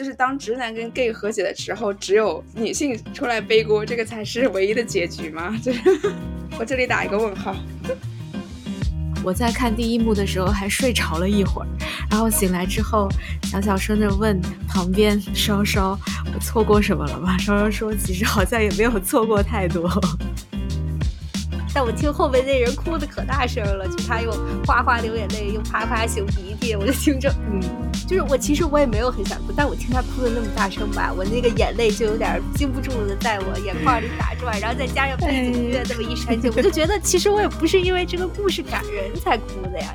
就是当直男跟 gay 和解的时候，只有女性出来背锅，这个才是唯一的结局吗？就是我这里打一个问号。我在看第一幕的时候还睡着了一会儿，然后醒来之后，小小声的问旁边稍稍：“我错过什么了吗？”稍稍说：“其实好像也没有错过太多。”但我听后面那人哭的可大声了，就他又哗哗流眼泪，又啪啪擤鼻涕，我就听着，嗯，就是我其实我也没有很想哭，但我听他哭的那么大声吧，我那个眼泪就有点禁不住的在我眼眶里打转，然后再加上背景音乐这么一煽情，我就觉得其实我也不是因为这个故事感人才哭的呀。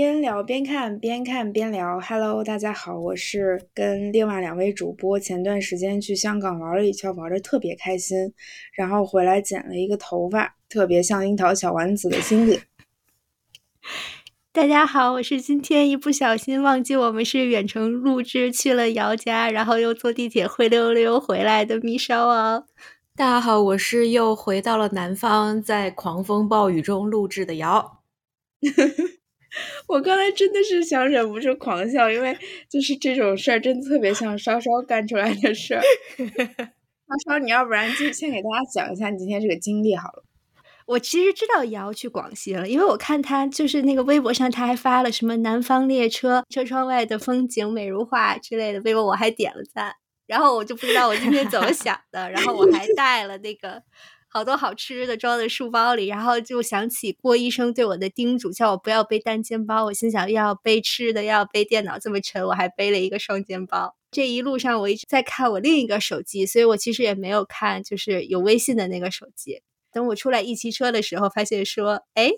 边聊边看，边看边聊。Hello，大家好，我是跟另外两位主播前段时间去香港玩了一圈，玩的特别开心，然后回来剪了一个头发，特别像樱桃小丸子的心里。大家好，我是今天一不小心忘记我们是远程录制去了姚家，然后又坐地铁灰溜溜回来的米烧啊。大家好，我是又回到了南方，在狂风暴雨中录制的姚。我刚才真的是想忍不住狂笑，因为就是这种事儿，真的特别像稍稍干出来的事儿。稍稍，你要不然就先给大家讲一下你今天这个经历好了。我其实知道瑶去广西了，因为我看他就是那个微博上他还发了什么南方列车车窗外的风景美如画之类的微博，我还点了赞。然后我就不知道我今天怎么想的，然后我还带了那个。好多好吃的装在书包里，然后就想起郭医生对我的叮嘱，叫我不要背单肩包。我心想，要背吃的，要背电脑这么沉，我还背了一个双肩包。这一路上我一直在看我另一个手机，所以我其实也没有看，就是有微信的那个手机。等我出来一骑车的时候，发现说，哎，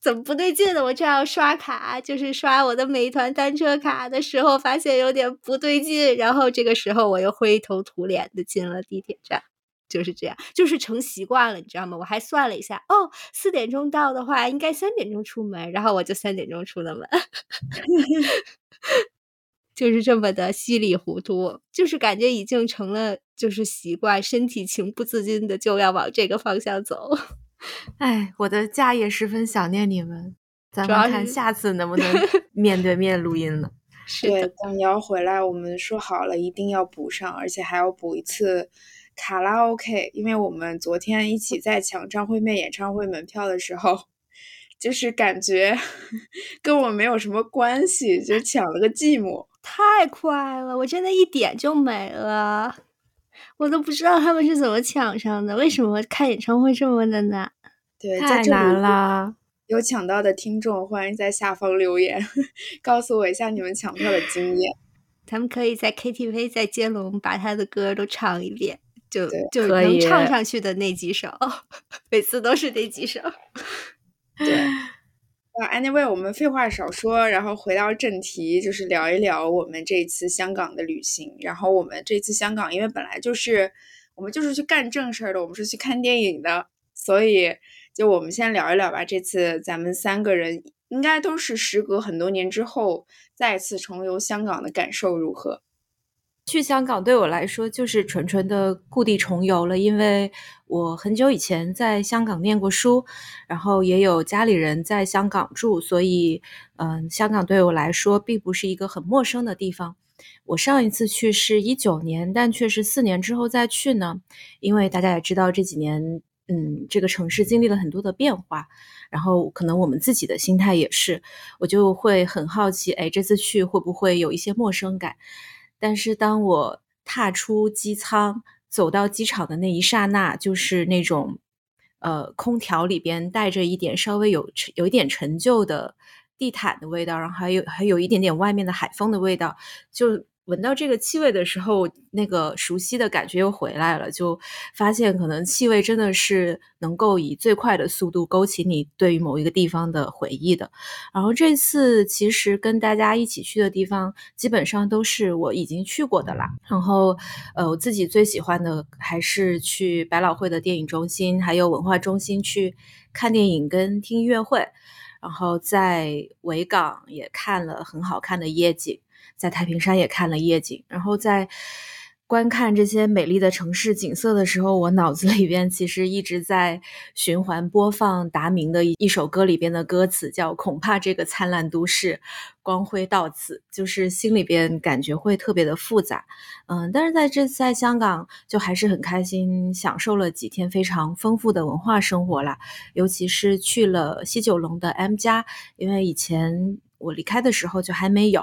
怎么不对劲呢？我正要刷卡，就是刷我的美团单车卡的时候，发现有点不对劲。然后这个时候，我又灰头土脸的进了地铁站。就是这样，就是成习惯了，你知道吗？我还算了一下，哦，四点钟到的话，应该三点钟出门，然后我就三点钟出的门，就是这么的稀里糊涂，就是感觉已经成了就是习惯，身体情不自禁的就要往这个方向走。哎，我的家也十分想念你们，咱们看下次能不能面对面录音了。对，等瑶回来，我们说好了一定要补上，而且还要补一次。卡拉 OK，因为我们昨天一起在抢张惠妹演唱会门票的时候，就是感觉 跟我没有什么关系，就抢了个寂寞。太快了，我真的一点就没了，我都不知道他们是怎么抢上的。为什么看演唱会这么的难？对，太难了。有抢到的听众，欢迎在下方留言，告诉我一下你们抢票的经验。咱们可以在 KTV 在接龙把他的歌都唱一遍。就就能唱上去的那几首，每次都是那几首。对，啊，anyway，我们废话少说，然后回到正题，就是聊一聊我们这次香港的旅行。然后我们这次香港，因为本来就是我们就是去干正事儿的，我们是去看电影的，所以就我们先聊一聊吧。这次咱们三个人应该都是时隔很多年之后再次重游香港的感受如何？去香港对我来说就是纯纯的故地重游了，因为我很久以前在香港念过书，然后也有家里人在香港住，所以，嗯，香港对我来说并不是一个很陌生的地方。我上一次去是一九年，但却是四年之后再去呢，因为大家也知道这几年，嗯，这个城市经历了很多的变化，然后可能我们自己的心态也是，我就会很好奇，哎，这次去会不会有一些陌生感？但是当我踏出机舱，走到机场的那一刹那，就是那种，呃，空调里边带着一点稍微有有一点陈旧的地毯的味道，然后还有还有一点点外面的海风的味道，就。闻到这个气味的时候，那个熟悉的感觉又回来了，就发现可能气味真的是能够以最快的速度勾起你对于某一个地方的回忆的。然后这次其实跟大家一起去的地方，基本上都是我已经去过的啦。然后，呃，我自己最喜欢的还是去百老汇的电影中心，还有文化中心去看电影跟听音乐会。然后在维港也看了很好看的夜景。在太平山也看了夜景，然后在观看这些美丽的城市景色的时候，我脑子里边其实一直在循环播放达明的一首歌里边的歌词，叫“恐怕这个灿烂都市光辉到此”，就是心里边感觉会特别的复杂。嗯，但是在这在香港就还是很开心，享受了几天非常丰富的文化生活啦，尤其是去了西九龙的 M 家，因为以前我离开的时候就还没有，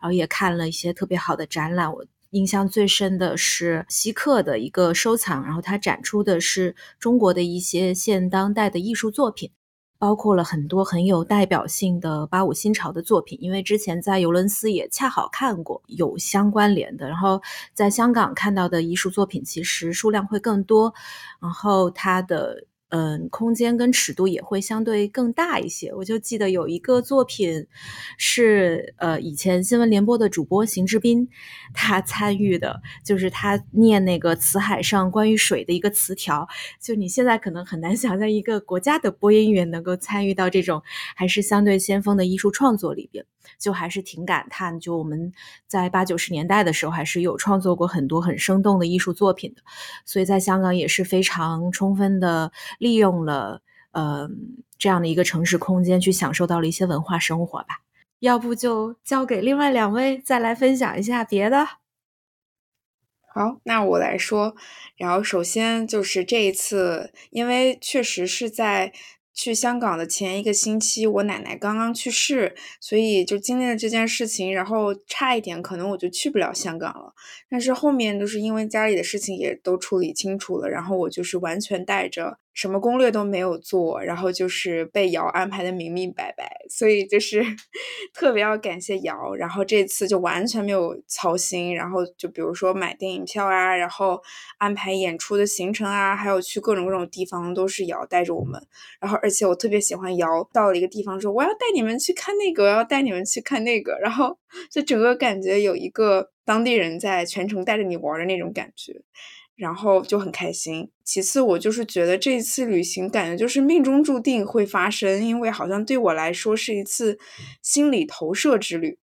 然后也看了一些特别好的展览，我。印象最深的是希克的一个收藏，然后他展出的是中国的一些现当代的艺术作品，包括了很多很有代表性的八五新潮的作品。因为之前在尤伦斯也恰好看过有相关联的，然后在香港看到的艺术作品其实数量会更多，然后它的。嗯，空间跟尺度也会相对更大一些。我就记得有一个作品是，呃，以前新闻联播的主播邢志斌他参与的，就是他念那个词海上关于水的一个词条。就你现在可能很难想象一个国家的播音员能够参与到这种还是相对先锋的艺术创作里边。就还是挺感叹，就我们在八九十年代的时候，还是有创作过很多很生动的艺术作品的，所以在香港也是非常充分的利用了呃这样的一个城市空间，去享受到了一些文化生活吧。要不就交给另外两位再来分享一下别的。好，那我来说，然后首先就是这一次，因为确实是在。去香港的前一个星期，我奶奶刚刚去世，所以就经历了这件事情，然后差一点可能我就去不了香港了。但是后面就是因为家里的事情也都处理清楚了，然后我就是完全带着。什么攻略都没有做，然后就是被瑶安排的明明白白，所以就是 特别要感谢瑶。然后这次就完全没有操心，然后就比如说买电影票啊，然后安排演出的行程啊，还有去各种各种地方都是瑶带着我们。然后而且我特别喜欢瑶到了一个地方说我要带你们去看那个，我要带你们去看那个，然后 就整个感觉有一个当地人在全程带着你玩的那种感觉。然后就很开心。其次，我就是觉得这一次旅行感觉就是命中注定会发生，因为好像对我来说是一次心理投射之旅。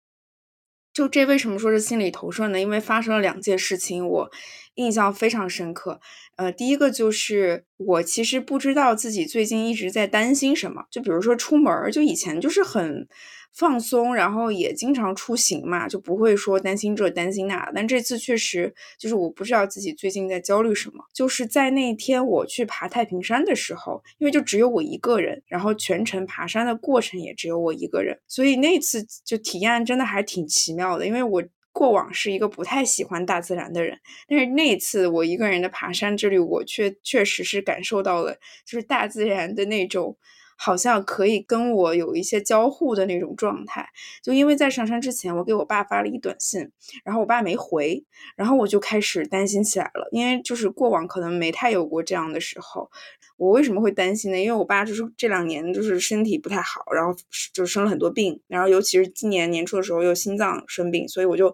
就这为什么说是心理投射呢？因为发生了两件事情，我印象非常深刻。呃，第一个就是我其实不知道自己最近一直在担心什么，就比如说出门，就以前就是很。放松，然后也经常出行嘛，就不会说担心这担心那。但这次确实就是我不知道自己最近在焦虑什么。就是在那天我去爬太平山的时候，因为就只有我一个人，然后全程爬山的过程也只有我一个人，所以那次就体验真的还挺奇妙的。因为我过往是一个不太喜欢大自然的人，但是那次我一个人的爬山之旅，我却确实是感受到了就是大自然的那种。好像可以跟我有一些交互的那种状态，就因为在上山之前，我给我爸发了一短信，然后我爸没回，然后我就开始担心起来了，因为就是过往可能没太有过这样的时候。我为什么会担心呢？因为我爸就是这两年就是身体不太好，然后就生了很多病，然后尤其是今年年初的时候又心脏生病，所以我就。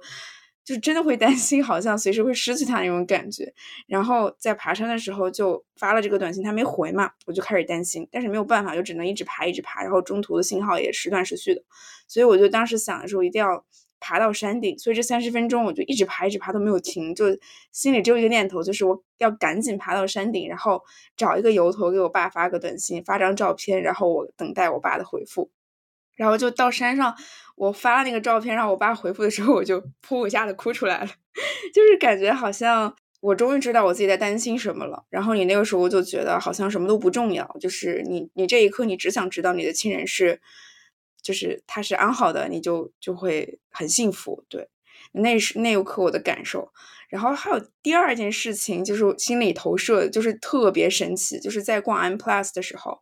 就真的会担心，好像随时会失去他那种感觉。然后在爬山的时候就发了这个短信，他没回嘛，我就开始担心。但是没有办法，就只能一直爬，一直爬。然后中途的信号也时断时续的，所以我就当时想的时候，一定要爬到山顶。所以这三十分钟我就一直爬，一直爬都没有停，就心里只有一个念头，就是我要赶紧爬到山顶，然后找一个由头给我爸发个短信，发张照片，然后我等待我爸的回复。然后就到山上，我发了那个照片让我爸回复的时候，我就噗一下子哭出来了，就是感觉好像我终于知道我自己在担心什么了。然后你那个时候就觉得好像什么都不重要，就是你你这一刻你只想知道你的亲人是，就是他是安好的，你就就会很幸福。对，那是那一刻我的感受。然后还有第二件事情就是心理投射，就是特别神奇，就是在逛 M Plus 的时候。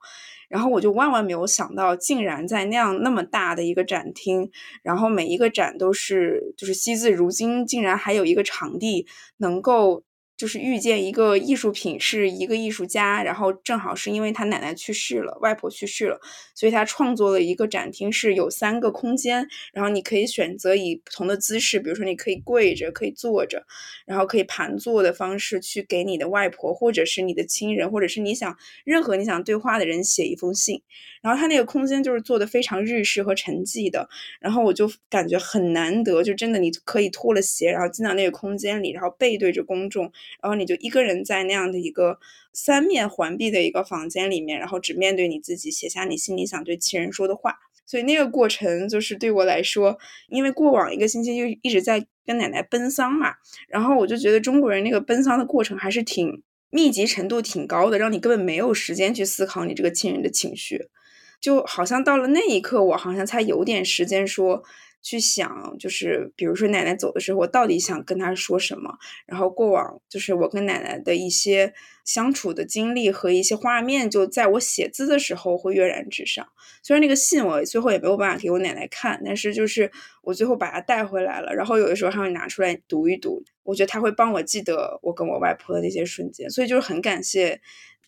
然后我就万万没有想到，竟然在那样那么大的一个展厅，然后每一个展都是就是惜字如金，竟然还有一个场地能够就是遇见一个艺术品，是一个艺术家，然后正好是因为他奶奶去世了，外婆去世了，所以他创作了一个展厅，是有三个空间，然后你可以选择以不同的姿势，比如说你可以跪着，可以坐着，然后可以盘坐的方式去给你的外婆，或者是你的亲人，或者是你想任何你想对话的人写一封信。然后他那个空间就是做的非常日式和沉寂的，然后我就感觉很难得，就真的你可以脱了鞋，然后进到那个空间里，然后背对着公众。然后你就一个人在那样的一个三面环闭的一个房间里面，然后只面对你自己，写下你心里想对亲人说的话。所以那个过程就是对我来说，因为过往一个星期就一直在跟奶奶奔丧嘛，然后我就觉得中国人那个奔丧的过程还是挺密集程度挺高的，让你根本没有时间去思考你这个亲人的情绪，就好像到了那一刻，我好像才有点时间说。去想，就是比如说奶奶走的时候，我到底想跟她说什么？然后过往就是我跟奶奶的一些相处的经历和一些画面，就在我写字的时候会跃然纸上。虽然那个信我最后也没有办法给我奶奶看，但是就是我最后把它带回来了。然后有的时候还会拿出来读一读，我觉得他会帮我记得我跟我外婆的那些瞬间。所以就是很感谢。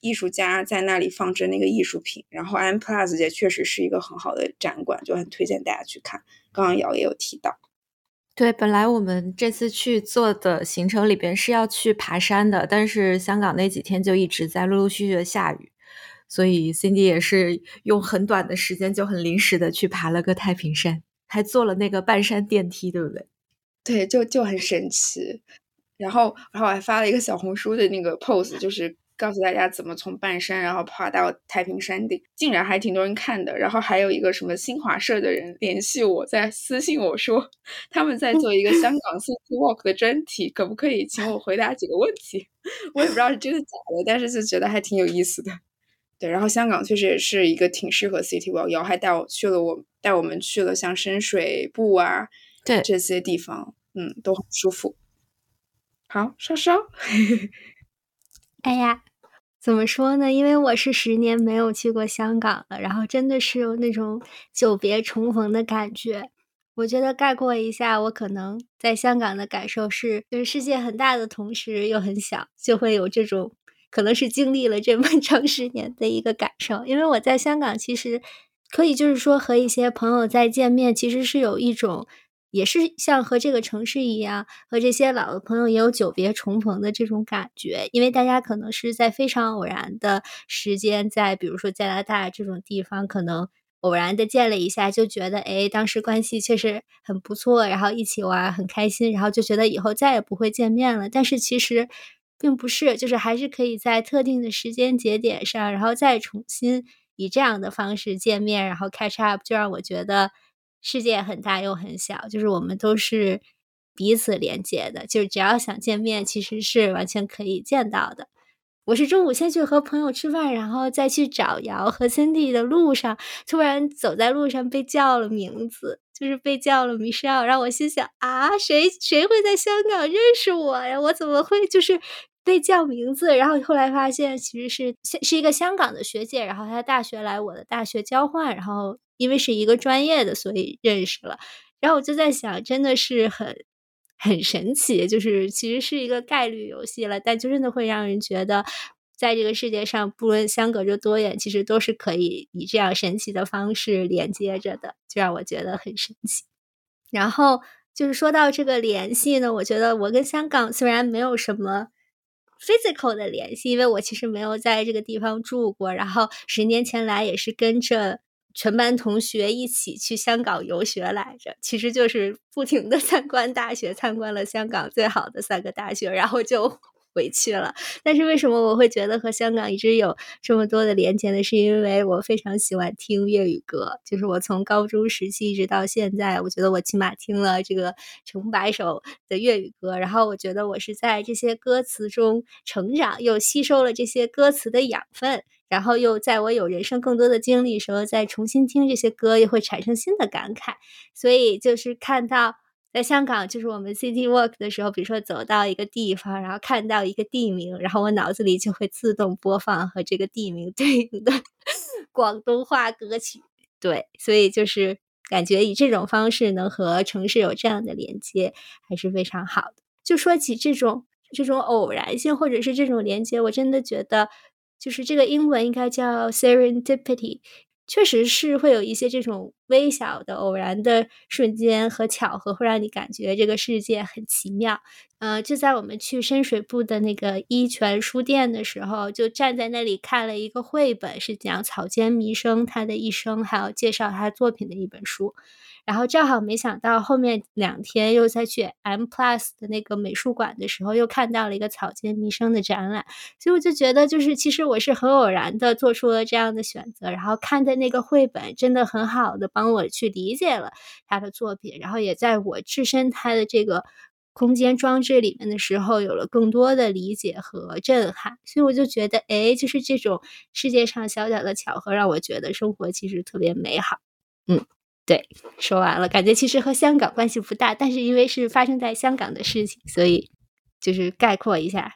艺术家在那里放置那个艺术品，然后 M Plus 也确实是一个很好的展馆，就很推荐大家去看。刚刚瑶也有提到，对，本来我们这次去做的行程里边是要去爬山的，但是香港那几天就一直在陆陆续续的下雨，所以 Cindy 也是用很短的时间就很临时的去爬了个太平山，还坐了那个半山电梯，对不对？对，就就很神奇。然后，然后我还发了一个小红书的那个 pose，就是。告诉大家怎么从半山然后爬到太平山顶，竟然还挺多人看的。然后还有一个什么新华社的人联系我在私信我说，他们在做一个香港 City Walk 的专题，可不可以请我回答几个问题？我也不知道是真的假的，但是就觉得还挺有意思的。对，然后香港确实也是一个挺适合 City Walk，瑶还带我去了，我带我们去了像深水埗啊，对这些地方，嗯，都很舒服。好，稍稍，哎呀。怎么说呢？因为我是十年没有去过香港了，然后真的是有那种久别重逢的感觉。我觉得概括一下，我可能在香港的感受是，就是世界很大的同时又很小，就会有这种可能是经历了这么 长十年的一个感受。因为我在香港，其实可以就是说和一些朋友再见面，其实是有一种。也是像和这个城市一样，和这些老的朋友也有久别重逢的这种感觉，因为大家可能是在非常偶然的时间，在比如说加拿大这种地方，可能偶然的见了一下，就觉得哎，当时关系确实很不错，然后一起玩很开心，然后就觉得以后再也不会见面了。但是其实并不是，就是还是可以在特定的时间节点上，然后再重新以这样的方式见面，然后 catch up，就让我觉得。世界很大又很小，就是我们都是彼此连接的，就是只要想见面，其实是完全可以见到的。我是中午先去和朋友吃饭，然后再去找瑶和 Cindy 的路上，突然走在路上被叫了名字，就是被叫了 Michelle，让我心想啊，谁谁会在香港认识我呀？我怎么会就是被叫名字？然后后来发现其实是是一个香港的学姐，然后她大学来我的大学交换，然后。因为是一个专业的，所以认识了。然后我就在想，真的是很很神奇，就是其实是一个概率游戏了，但就真的会让人觉得，在这个世界上，不论相隔着多远，其实都是可以以这样神奇的方式连接着的，就让我觉得很神奇。然后就是说到这个联系呢，我觉得我跟香港虽然没有什么 physical 的联系，因为我其实没有在这个地方住过，然后十年前来也是跟着。全班同学一起去香港游学来着，其实就是不停的 参观大学，参观了香港最好的三个大学，然后就 回去了。但是为什么我会觉得和香港一直有这么多的连接呢？是因为我非常喜欢听粤语歌，就是我从高中时期一直到现在，我觉得我起码听了这个成百首的粤语歌，然后我觉得我是在这些歌词中成长，又吸收了这些歌词的养分。然后又在我有人生更多的经历时候，再重新听这些歌，又会产生新的感慨。所以就是看到在香港，就是我们 City Walk 的时候，比如说走到一个地方，然后看到一个地名，然后我脑子里就会自动播放和这个地名对应的 广东话歌曲。对，所以就是感觉以这种方式能和城市有这样的连接，还是非常好的。就说起这种。这种偶然性或者是这种连接，我真的觉得就是这个英文应该叫 serendipity。确实是会有一些这种微小的偶然的瞬间和巧合，会让你感觉这个世界很奇妙。呃，就在我们去深水埗的那个一泉书店的时候，就站在那里看了一个绘本，是讲草间弥生他的一生，还有介绍他作品的一本书。然后正好没想到后面两天又再去 M Plus 的那个美术馆的时候，又看到了一个草间弥生的展览，所以我就觉得，就是其实我是很偶然的做出了这样的选择，然后看的那个绘本真的很好的帮我去理解了他的作品，然后也在我置身他的这个空间装置里面的时候，有了更多的理解和震撼，所以我就觉得，哎，就是这种世界上小小的巧合，让我觉得生活其实特别美好，嗯。对，说完了，感觉其实和香港关系不大，但是因为是发生在香港的事情，所以就是概括一下。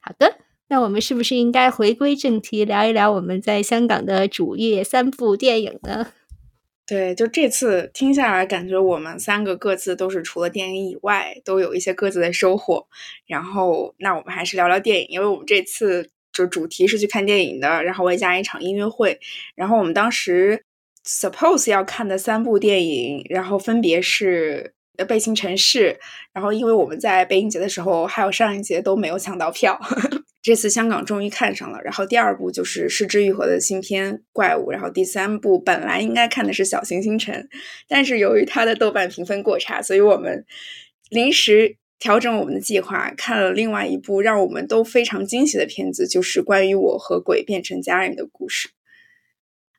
好的，那我们是不是应该回归正题，聊一聊我们在香港的主业三部电影呢？对，就这次听下来，感觉我们三个各自都是除了电影以外，都有一些各自的收获。然后，那我们还是聊聊电影，因为我们这次就主题是去看电影的，然后外加一场音乐会。然后我们当时。Suppose 要看的三部电影，然后分别是《呃，背心城市》，然后因为我们在北影节的时候还有上一节都没有抢到票，这次香港终于看上了。然后第二部就是失之愈合的新片《怪物》，然后第三部本来应该看的是《小行星城》，但是由于它的豆瓣评分过差，所以我们临时调整我们的计划，看了另外一部让我们都非常惊喜的片子，就是关于我和鬼变成家人的故事。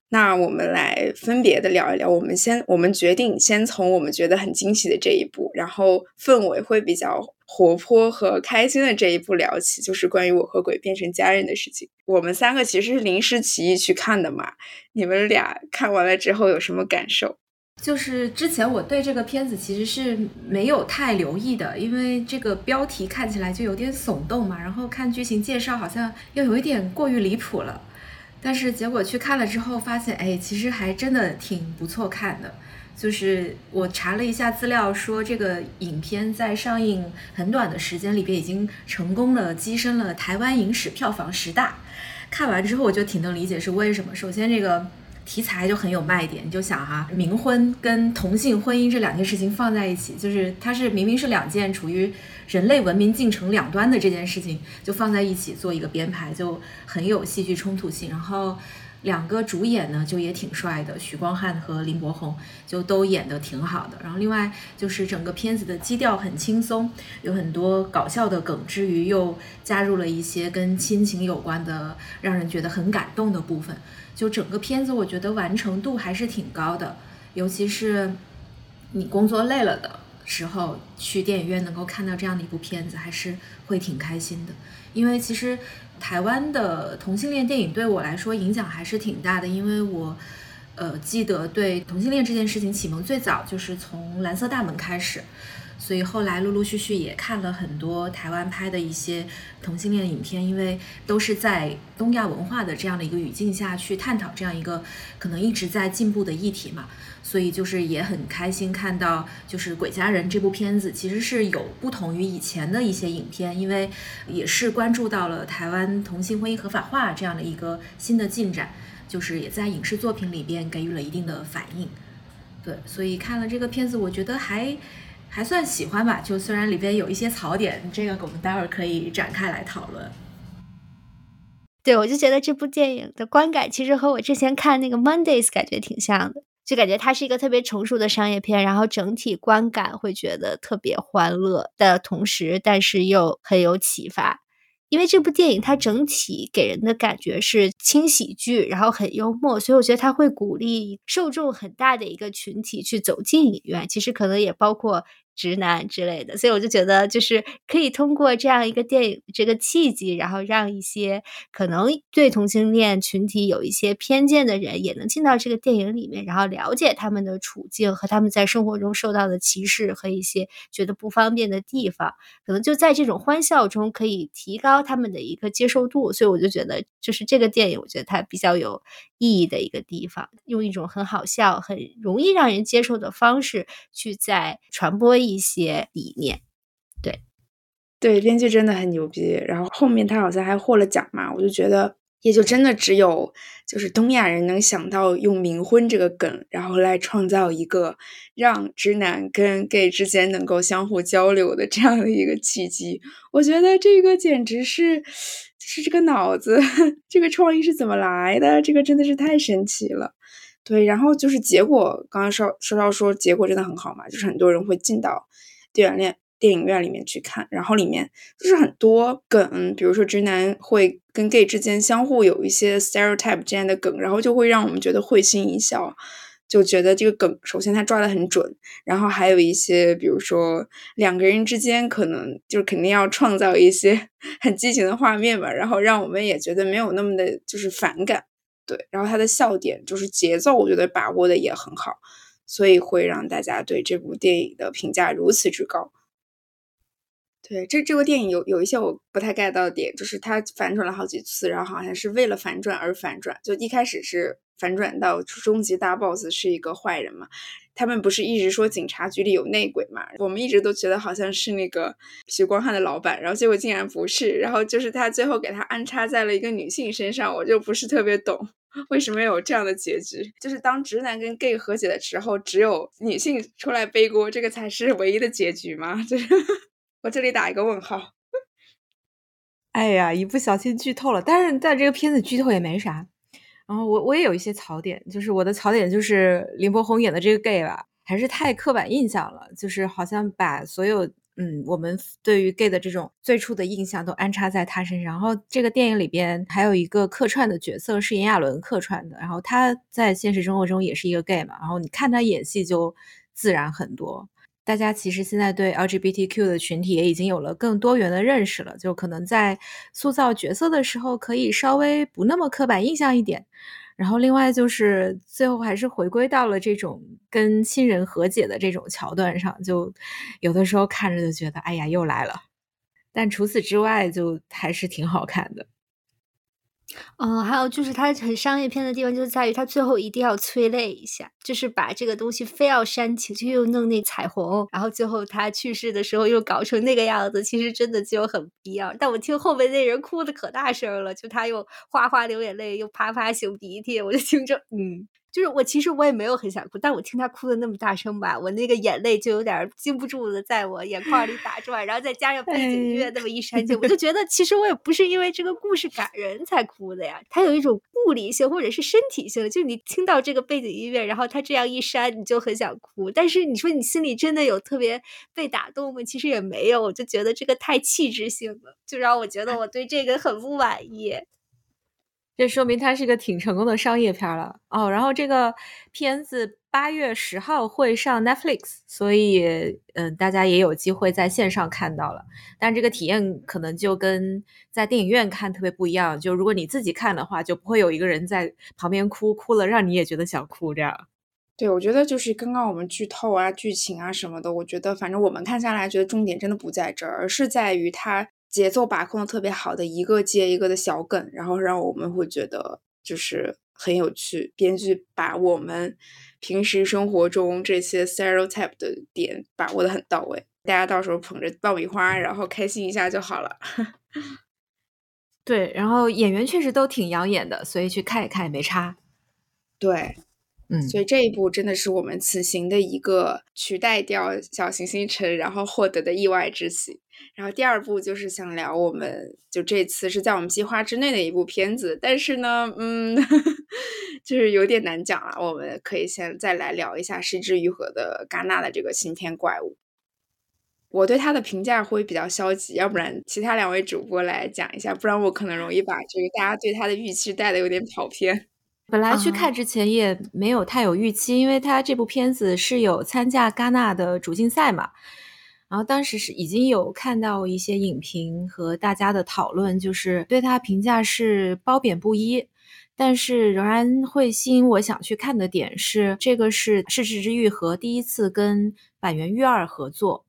那我们来分别的聊一聊。我们先，我们决定先从我们觉得很惊喜的这一步，然后氛围会比较活泼和开心的这一步聊起，就是关于我和鬼变成家人的事情。我们三个其实是临时起意去看的嘛。你们俩看完了之后有什么感受？就是之前我对这个片子其实是没有太留意的，因为这个标题看起来就有点耸动嘛，然后看剧情介绍好像又有一点过于离谱了。但是结果去看了之后，发现哎，其实还真的挺不错看的。就是我查了一下资料，说这个影片在上映很短的时间里边，已经成功的跻身了台湾影史票房十大。看完之后，我就挺能理解是为什么。首先，这个题材就很有卖点，你就想哈，冥婚跟同性婚姻这两件事情放在一起，就是它是明明是两件处于。人类文明进程两端的这件事情就放在一起做一个编排，就很有戏剧冲突性。然后两个主演呢就也挺帅的，许光汉和林柏宏就都演得挺好的。然后另外就是整个片子的基调很轻松，有很多搞笑的梗之余，又加入了一些跟亲情有关的，让人觉得很感动的部分。就整个片子我觉得完成度还是挺高的，尤其是你工作累了的。时候去电影院能够看到这样的一部片子，还是会挺开心的。因为其实台湾的同性恋电影对我来说影响还是挺大的，因为我呃记得对同性恋这件事情启蒙最早就是从《蓝色大门》开始。所以后来陆陆续续也看了很多台湾拍的一些同性恋影片，因为都是在东亚文化的这样的一个语境下去探讨这样一个可能一直在进步的议题嘛，所以就是也很开心看到，就是《鬼家人》这部片子其实是有不同于以前的一些影片，因为也是关注到了台湾同性婚姻合法化这样的一个新的进展，就是也在影视作品里边给予了一定的反应。对，所以看了这个片子，我觉得还。还算喜欢吧，就虽然里边有一些槽点，这个我们待会儿可以展开来讨论。对，我就觉得这部电影的观感其实和我之前看那个 Mondays 感觉挺像的，就感觉它是一个特别成熟的商业片，然后整体观感会觉得特别欢乐的同时，但是又很有启发。因为这部电影它整体给人的感觉是轻喜剧，然后很幽默，所以我觉得它会鼓励受众很大的一个群体去走进影院。其实可能也包括。直男之类的，所以我就觉得，就是可以通过这样一个电影这个契机，然后让一些可能对同性恋群体有一些偏见的人，也能进到这个电影里面，然后了解他们的处境和他们在生活中受到的歧视和一些觉得不方便的地方，可能就在这种欢笑中可以提高他们的一个接受度。所以我就觉得，就是这个电影，我觉得它比较有意义的一个地方，用一种很好笑、很容易让人接受的方式去在传播。一些理念，对，对，编剧真的很牛逼。然后后面他好像还获了奖嘛，我就觉得。也就真的只有就是东亚人能想到用冥婚这个梗，然后来创造一个让直男跟 gay 之间能够相互交流的这样的一个契机。我觉得这个简直是，就是这个脑子，这个创意是怎么来的？这个真的是太神奇了。对，然后就是结果，刚刚说说到说结果真的很好嘛，就是很多人会进到电影院。电影院里面去看，然后里面就是很多梗，比如说直男会跟 gay 之间相互有一些 stereotype 这样的梗，然后就会让我们觉得会心一笑，就觉得这个梗首先他抓的很准，然后还有一些比如说两个人之间可能就是肯定要创造一些 很激情的画面吧，然后让我们也觉得没有那么的就是反感，对，然后他的笑点就是节奏，我觉得把握的也很好，所以会让大家对这部电影的评价如此之高。对，这这部电影有有一些我不太 get 到的点，就是它反转了好几次，然后好像是为了反转而反转。就一开始是反转到终极大 boss 是一个坏人嘛，他们不是一直说警察局里有内鬼嘛？我们一直都觉得好像是那个徐光汉的老板，然后结果竟然不是，然后就是他最后给他安插在了一个女性身上，我就不是特别懂为什么有这样的结局。就是当直男跟 gay 和解的时候，只有女性出来背锅，这个才是唯一的结局吗？就是。我这里打一个问号。哎呀，一不小心剧透了，但是在这个片子剧透也没啥。然后我我也有一些槽点，就是我的槽点就是林柏宏演的这个 gay 吧，还是太刻板印象了，就是好像把所有嗯我们对于 gay 的这种最初的印象都安插在他身上。然后这个电影里边还有一个客串的角色是炎亚纶客串的，然后他在现实生活中也是一个 gay 嘛，然后你看他演戏就自然很多。大家其实现在对 LGBTQ 的群体也已经有了更多元的认识了，就可能在塑造角色的时候可以稍微不那么刻板印象一点。然后另外就是最后还是回归到了这种跟亲人和解的这种桥段上，就有的时候看着就觉得哎呀又来了，但除此之外就还是挺好看的。哦，还有就是它很商业片的地方，就是在于它最后一定要催泪一下，就是把这个东西非要煽情，就又弄那彩虹，然后最后他去世的时候又搞成那个样子，其实真的就很必要。但我听后面那人哭的可大声了，就他又哗哗流眼泪，又啪啪擤鼻涕，我就听着，嗯。就是我其实我也没有很想哭，但我听他哭的那么大声吧，我那个眼泪就有点禁不住的在我眼眶里打转，然后再加上背景音乐那么一煽情，我就觉得其实我也不是因为这个故事感人才哭的呀，它有一种物理性或者是身体性，就你听到这个背景音乐，然后他这样一煽，你就很想哭。但是你说你心里真的有特别被打动吗？其实也没有，我就觉得这个太气质性了，就让我觉得我对这个很不满意。这说明它是一个挺成功的商业片了哦。然后这个片子八月十号会上 Netflix，所以嗯，大家也有机会在线上看到了。但这个体验可能就跟在电影院看特别不一样。就如果你自己看的话，就不会有一个人在旁边哭，哭了让你也觉得想哭这样。对，我觉得就是刚刚我们剧透啊、剧情啊什么的，我觉得反正我们看下来，觉得重点真的不在这儿，而是在于它。节奏把控的特别好的一个接一个的小梗，然后让我们会觉得就是很有趣。编剧把我们平时生活中这些 stereotype 的点把握的很到位，大家到时候捧着爆米花，然后开心一下就好了。对，然后演员确实都挺养眼的，所以去看一看也没差。对。嗯，所以这一部真的是我们此行的一个取代掉小行星城，然后获得的意外之喜。然后第二部就是想聊，我们就这次是在我们计划之内的一部片子，但是呢，嗯，就是有点难讲了。我们可以先再来聊一下失之愈合的戛纳的这个新片怪物。我对他的评价会比较消极，要不然其他两位主播来讲一下，不然我可能容易把这个大家对他的预期带的有点跑偏。本来去看之前也没有太有预期，因为他这部片子是有参加戛纳的主竞赛嘛。然后当时是已经有看到一些影评和大家的讨论，就是对他评价是褒贬不一。但是仍然会吸引我想去看的点是，这个是是志之愈和第一次跟板垣育二合作。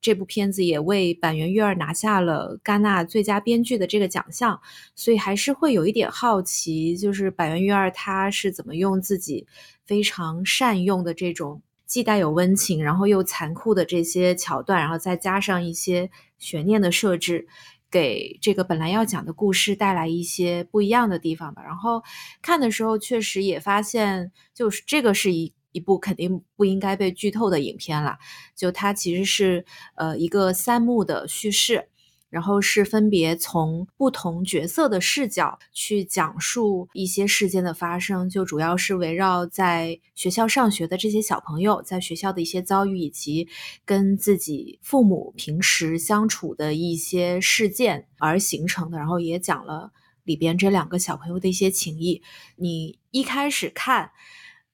这部片子也为板垣育二拿下了戛纳最佳编剧的这个奖项，所以还是会有一点好奇，就是板垣育二他是怎么用自己非常善用的这种既带有温情，然后又残酷的这些桥段，然后再加上一些悬念的设置，给这个本来要讲的故事带来一些不一样的地方吧。然后看的时候，确实也发现，就是这个是一一部肯定不应该被剧透的影片了。就它其实是呃一个三幕的叙事。然后是分别从不同角色的视角去讲述一些事件的发生，就主要是围绕在学校上学的这些小朋友在学校的一些遭遇，以及跟自己父母平时相处的一些事件而形成的。然后也讲了里边这两个小朋友的一些情谊。你一开始看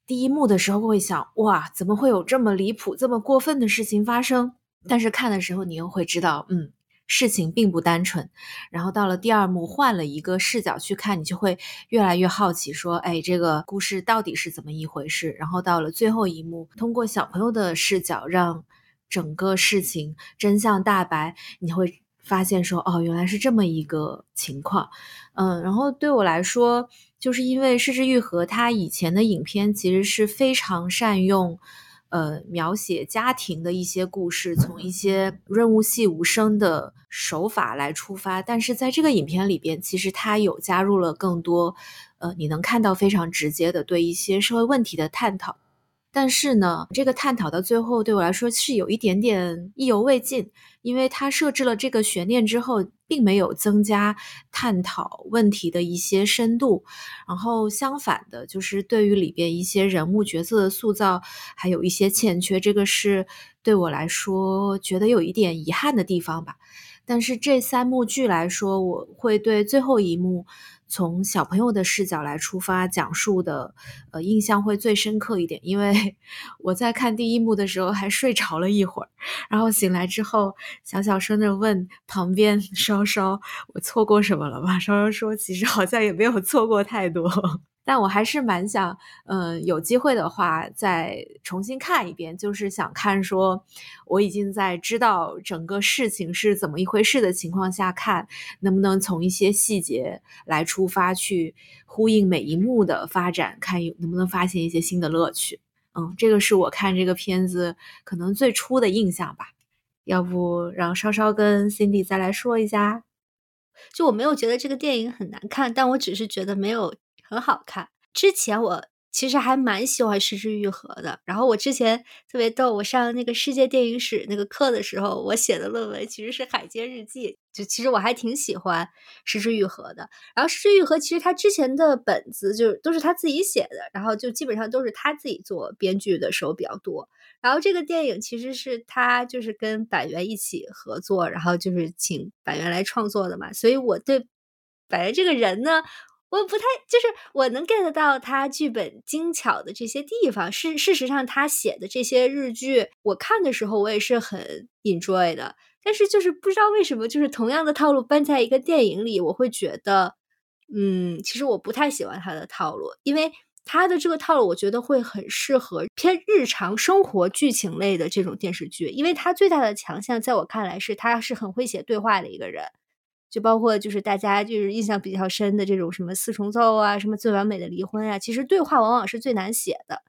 第一幕的时候会想，哇，怎么会有这么离谱、这么过分的事情发生？但是看的时候你又会知道，嗯。事情并不单纯，然后到了第二幕，换了一个视角去看，你就会越来越好奇，说，哎，这个故事到底是怎么一回事？然后到了最后一幕，通过小朋友的视角，让整个事情真相大白，你会发现说，哦，原来是这么一个情况。嗯，然后对我来说，就是因为失之愈合他以前的影片其实是非常善用。呃，描写家庭的一些故事，从一些润物细无声的手法来出发，但是在这个影片里边，其实它有加入了更多，呃，你能看到非常直接的对一些社会问题的探讨。但是呢，这个探讨到最后对我来说是有一点点意犹未尽，因为它设置了这个悬念之后，并没有增加探讨问题的一些深度，然后相反的，就是对于里边一些人物角色的塑造还有一些欠缺，这个是对我来说觉得有一点遗憾的地方吧。但是这三幕剧来说，我会对最后一幕。从小朋友的视角来出发讲述的，呃，印象会最深刻一点，因为 我在看第一幕的时候还睡着了一会儿，然后醒来之后小小声的问旁边稍稍：“我错过什么了吗？”稍稍说：“其实好像也没有错过太多。” 但我还是蛮想，嗯，有机会的话再重新看一遍，就是想看说，我已经在知道整个事情是怎么一回事的情况下看，能不能从一些细节来出发去呼应每一幕的发展，看有能不能发现一些新的乐趣。嗯，这个是我看这个片子可能最初的印象吧。要不让稍稍跟 Cindy 再来说一下？就我没有觉得这个电影很难看，但我只是觉得没有。很好看。之前我其实还蛮喜欢《失之愈合》的。然后我之前特别逗，我上那个世界电影史那个课的时候，我写的论文其实是《海街日记》。就其实我还挺喜欢《失之愈合》的。然后《失之愈合》其实他之前的本子就都是他自己写的，然后就基本上都是他自己做编剧的时候比较多。然后这个电影其实是他就是跟板垣一起合作，然后就是请板垣来创作的嘛。所以我对板垣这个人呢。我不太就是我能 get 到他剧本精巧的这些地方，事事实上他写的这些日剧，我看的时候我也是很 enjoy 的。但是就是不知道为什么，就是同样的套路搬在一个电影里，我会觉得，嗯，其实我不太喜欢他的套路，因为他的这个套路我觉得会很适合偏日常生活剧情类的这种电视剧，因为他最大的强项在我看来是他是很会写对话的一个人。就包括就是大家就是印象比较深的这种什么四重奏啊，什么最完美的离婚啊，其实对话往往是最难写的。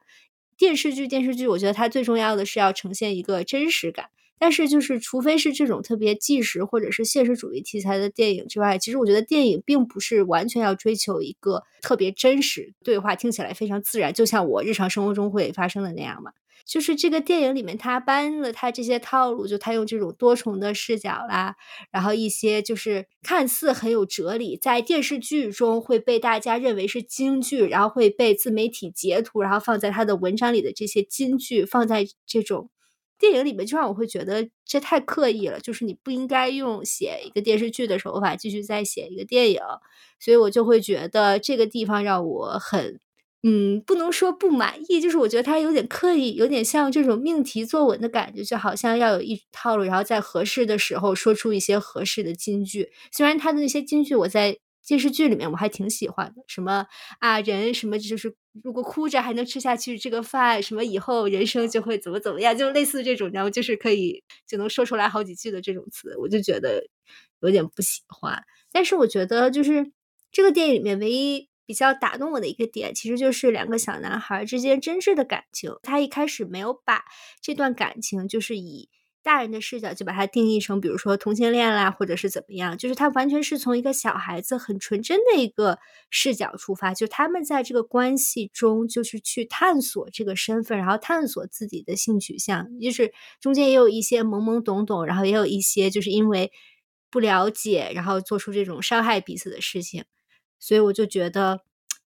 电视剧电视剧，我觉得它最重要的是要呈现一个真实感。但是就是除非是这种特别纪实或者是现实主义题材的电影之外，其实我觉得电影并不是完全要追求一个特别真实对话，听起来非常自然，就像我日常生活中会发生的那样嘛。就是这个电影里面，他搬了他这些套路，就他用这种多重的视角啦，然后一些就是看似很有哲理，在电视剧中会被大家认为是京剧，然后会被自媒体截图，然后放在他的文章里的这些金句，放在这种电影里面，就让我会觉得这太刻意了。就是你不应该用写一个电视剧的手法继续再写一个电影，所以我就会觉得这个地方让我很。嗯，不能说不满意，就是我觉得他有点刻意，有点像这种命题作文的感觉，就好像要有一套路，然后在合适的时候说出一些合适的金句。虽然他的那些金句我在电视剧里面我还挺喜欢的，什么啊人什么就是如果哭着还能吃下去这个饭，什么以后人生就会怎么怎么样，就类似这种，然后就是可以就能说出来好几句的这种词，我就觉得有点不喜欢。但是我觉得就是这个电影里面唯一。比较打动我的一个点，其实就是两个小男孩之间真挚的感情。他一开始没有把这段感情就是以大人的视角就把它定义成，比如说同性恋啦，或者是怎么样，就是他完全是从一个小孩子很纯真的一个视角出发，就他们在这个关系中就是去探索这个身份，然后探索自己的性取向，就是中间也有一些懵懵懂懂，然后也有一些就是因为不了解，然后做出这种伤害彼此的事情。所以我就觉得，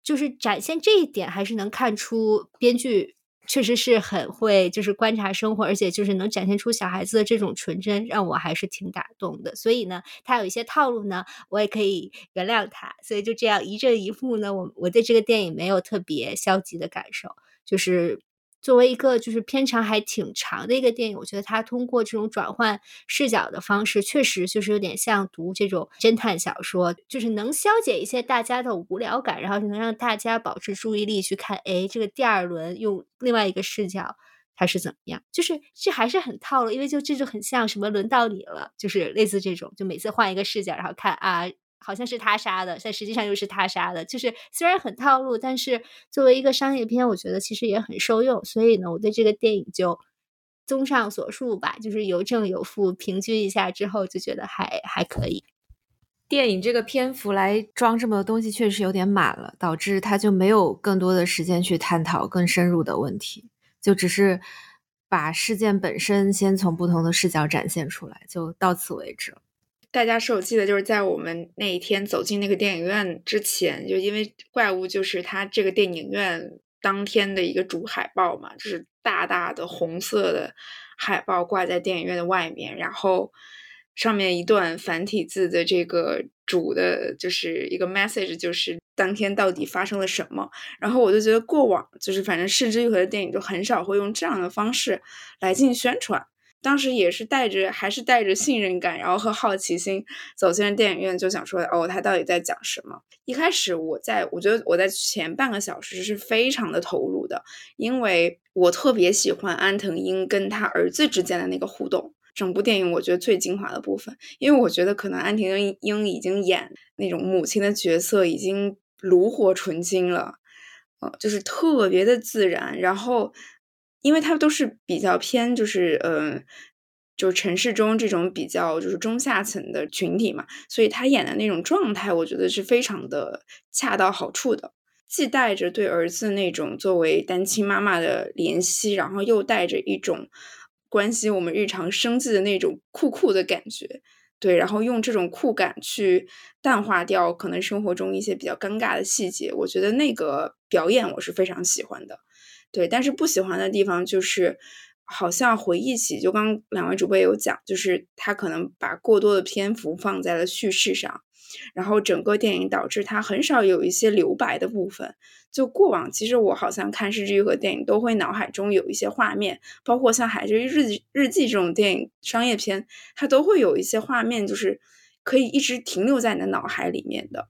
就是展现这一点，还是能看出编剧确实是很会，就是观察生活，而且就是能展现出小孩子的这种纯真，让我还是挺打动的。所以呢，他有一些套路呢，我也可以原谅他。所以就这样一正一负呢，我我对这个电影没有特别消极的感受，就是。作为一个就是片长还挺长的一个电影，我觉得它通过这种转换视角的方式，确实就是有点像读这种侦探小说，就是能消解一些大家的无聊感，然后能让大家保持注意力去看，哎，这个第二轮用另外一个视角它是怎么样？就是这还是很套路，因为就这就很像什么轮到你了，就是类似这种，就每次换一个视角，然后看啊。好像是他杀的，但实际上又是他杀的。就是虽然很套路，但是作为一个商业片，我觉得其实也很受用。所以呢，我对这个电影就综上所述吧，就是有正有负，平均一下之后，就觉得还还可以。电影这个篇幅来装这么多东西，确实有点满了，导致他就没有更多的时间去探讨更深入的问题，就只是把事件本身先从不同的视角展现出来，就到此为止了。大家是我记得就是在我们那一天走进那个电影院之前，就因为怪物就是它这个电影院当天的一个主海报嘛，就是大大的红色的海报挂在电影院的外面，然后上面一段繁体字的这个主的就是一个 message，就是当天到底发生了什么。然后我就觉得过往就是反正视之愈合的电影就很少会用这样的方式来进行宣传。当时也是带着，还是带着信任感，然后和好奇心走进了电影院，就想说，哦，他到底在讲什么？一开始我在，我觉得我在前半个小时是非常的投入的，因为我特别喜欢安藤英跟他儿子之间的那个互动。整部电影我觉得最精华的部分，因为我觉得可能安藤英已经演那种母亲的角色已经炉火纯青了，呃，就是特别的自然，然后。因为他都是比较偏，就是呃，就是城市中这种比较就是中下层的群体嘛，所以他演的那种状态，我觉得是非常的恰到好处的，既带着对儿子那种作为单亲妈妈的怜惜，然后又带着一种关心我们日常生计的那种酷酷的感觉，对，然后用这种酷感去淡化掉可能生活中一些比较尴尬的细节，我觉得那个表演我是非常喜欢的。对，但是不喜欢的地方就是，好像回忆起，就刚两位主播有讲，就是他可能把过多的篇幅放在了叙事上，然后整个电影导致他很少有一些留白的部分。就过往，其实我好像看《失之愈合》电影都会脑海中有一些画面，包括像《海之日记》日记这种电影商业片，它都会有一些画面，就是可以一直停留在你的脑海里面的。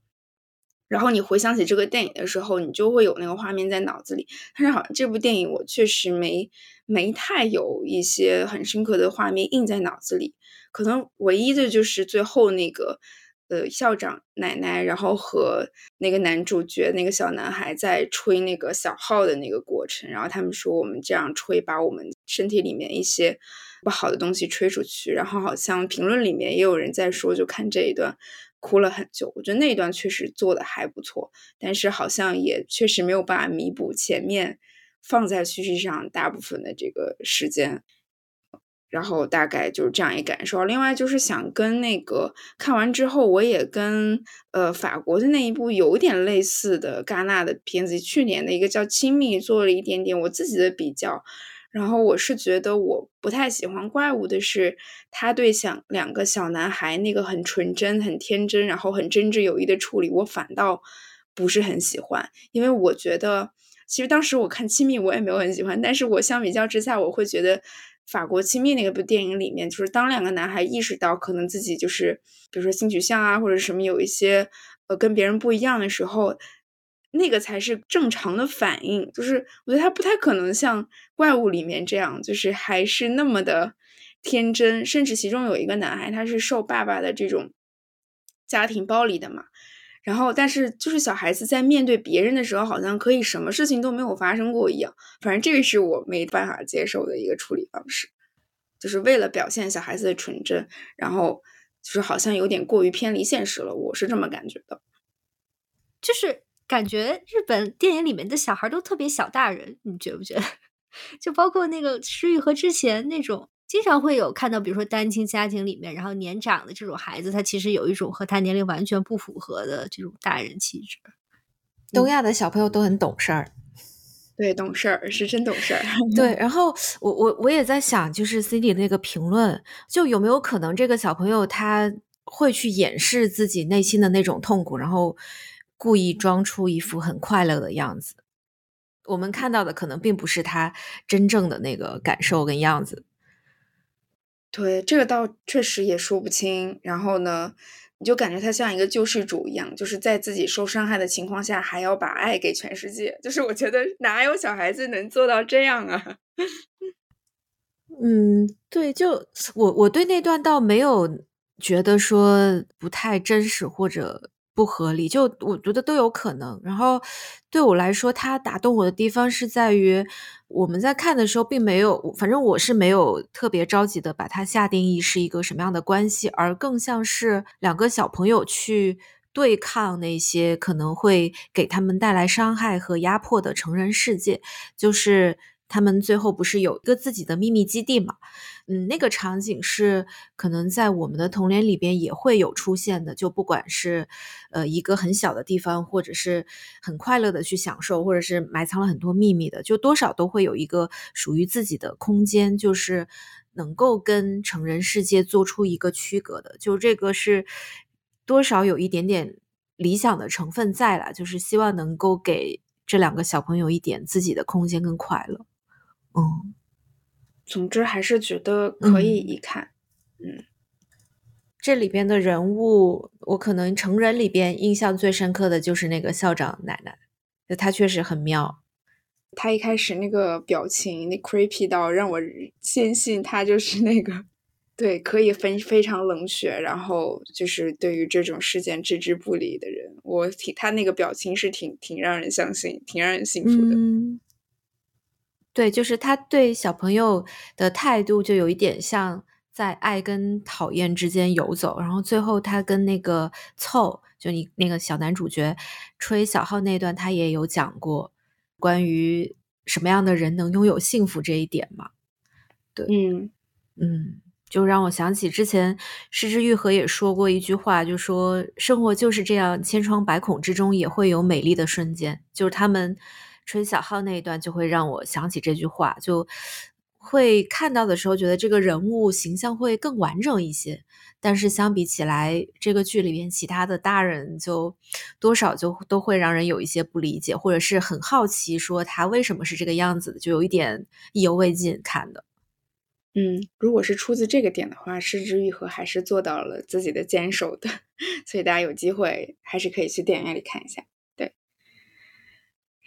然后你回想起这个电影的时候，你就会有那个画面在脑子里。但是好像这部电影我确实没没太有一些很深刻的画面印在脑子里。可能唯一的就是最后那个呃校长奶奶，然后和那个男主角那个小男孩在吹那个小号的那个过程。然后他们说我们这样吹，把我们身体里面一些不好的东西吹出去。然后好像评论里面也有人在说，就看这一段。哭了很久，我觉得那一段确实做的还不错，但是好像也确实没有办法弥补前面放在叙事上大部分的这个时间，然后大概就是这样一感受。另外就是想跟那个看完之后，我也跟呃法国的那一部有点类似的戛纳的片子，去年的一个叫《亲密》做了一点点我自己的比较。然后我是觉得我不太喜欢怪物的是，他对想两个小男孩那个很纯真、很天真，然后很真挚友谊的处理，我反倒不是很喜欢。因为我觉得，其实当时我看《亲密》，我也没有很喜欢。但是我相比较之下，我会觉得法国《亲密》那个部电影里面，就是当两个男孩意识到可能自己就是，比如说性取向啊，或者什么有一些呃跟别人不一样的时候。那个才是正常的反应，就是我觉得他不太可能像怪物里面这样，就是还是那么的天真，甚至其中有一个男孩，他是受爸爸的这种家庭暴力的嘛，然后，但是就是小孩子在面对别人的时候，好像可以什么事情都没有发生过一样。反正这个是我没办法接受的一个处理方式，就是为了表现小孩子的纯真，然后就是好像有点过于偏离现实了。我是这么感觉的，就是感觉日本电影里面的小孩都特别小大人，你觉不觉得？就包括那个石玉和之前那种。经常会有看到，比如说单亲家庭里面，然后年长的这种孩子，他其实有一种和他年龄完全不符合的这种大人气质。东亚的小朋友都很懂事儿，对，懂事儿是真懂事儿。对，然后我我我也在想，就是 Cindy 那个评论，就有没有可能这个小朋友他会去掩饰自己内心的那种痛苦，然后故意装出一副很快乐的样子？我们看到的可能并不是他真正的那个感受跟样子。对，这个倒确实也说不清。然后呢，你就感觉他像一个救世主一样，就是在自己受伤害的情况下，还要把爱给全世界。就是我觉得哪有小孩子能做到这样啊？嗯，对，就我我对那段倒没有觉得说不太真实或者。不合理，就我觉得都有可能。然后对我来说，它打动我的地方是在于，我们在看的时候并没有，反正我是没有特别着急的把它下定义是一个什么样的关系，而更像是两个小朋友去对抗那些可能会给他们带来伤害和压迫的成人世界，就是。他们最后不是有一个自己的秘密基地嘛？嗯，那个场景是可能在我们的童年里边也会有出现的。就不管是呃一个很小的地方，或者是很快乐的去享受，或者是埋藏了很多秘密的，就多少都会有一个属于自己的空间，就是能够跟成人世界做出一个区隔的。就这个是多少有一点点理想的成分在了，就是希望能够给这两个小朋友一点自己的空间跟快乐。嗯，总之还是觉得可以一看。嗯，这里边的人物，我可能成人里边印象最深刻的就是那个校长奶奶，就她确实很妙。她一开始那个表情，那 creepy 到让我坚信她就是那个对可以非非常冷血，然后就是对于这种事件置之不理的人。我挺她那个表情是挺挺让人相信，挺让人信服的。对，就是他对小朋友的态度，就有一点像在爱跟讨厌之间游走。然后最后他跟那个凑，就你那个小男主角吹小号那段，他也有讲过关于什么样的人能拥有幸福这一点嘛？对，嗯嗯，就让我想起之前失之愈合也说过一句话，就说生活就是这样，千疮百孔之中也会有美丽的瞬间，就是他们。吹小号那一段就会让我想起这句话，就会看到的时候觉得这个人物形象会更完整一些。但是相比起来，这个剧里边其他的大人就多少就都会让人有一些不理解，或者是很好奇，说他为什么是这个样子的，就有一点意犹未尽看的。嗯，如果是出自这个点的话，失之愈合还是做到了自己的坚守的，所以大家有机会还是可以去电影院里看一下。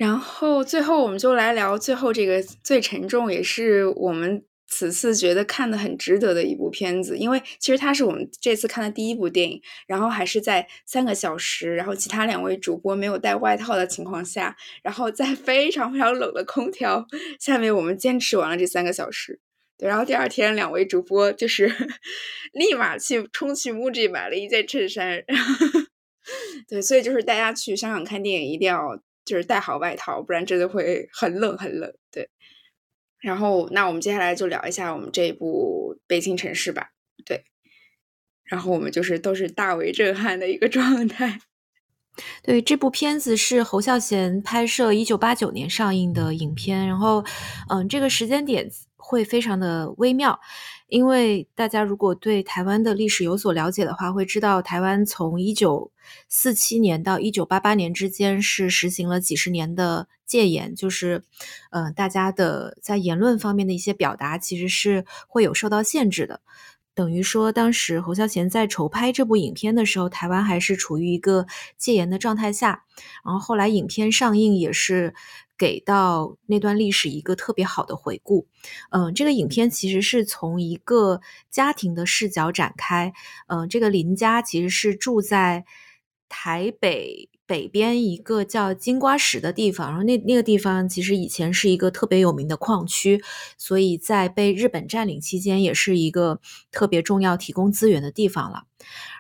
然后最后我们就来聊最后这个最沉重，也是我们此次觉得看的很值得的一部片子。因为其实它是我们这次看的第一部电影，然后还是在三个小时，然后其他两位主播没有带外套的情况下，然后在非常非常冷的空调下面，我们坚持完了这三个小时。对，然后第二天两位主播就是 立马去冲去 MUJI 买了一件衬衫。对，所以就是大家去香港看电影一定要。就是带好外套，不然真的会很冷很冷。对，然后那我们接下来就聊一下我们这一部《北京城市》吧。对，然后我们就是都是大为震撼的一个状态。对，这部片子是侯孝贤拍摄，一九八九年上映的影片。然后，嗯，这个时间点会非常的微妙。因为大家如果对台湾的历史有所了解的话，会知道台湾从一九四七年到一九八八年之间是实行了几十年的戒严，就是，呃，大家的在言论方面的一些表达其实是会有受到限制的。等于说，当时侯孝贤在筹拍这部影片的时候，台湾还是处于一个戒严的状态下。然后后来影片上映也是。给到那段历史一个特别好的回顾，嗯，这个影片其实是从一个家庭的视角展开，嗯，这个林家其实是住在台北北边一个叫金瓜石的地方，然后那那个地方其实以前是一个特别有名的矿区，所以在被日本占领期间，也是一个特别重要提供资源的地方了。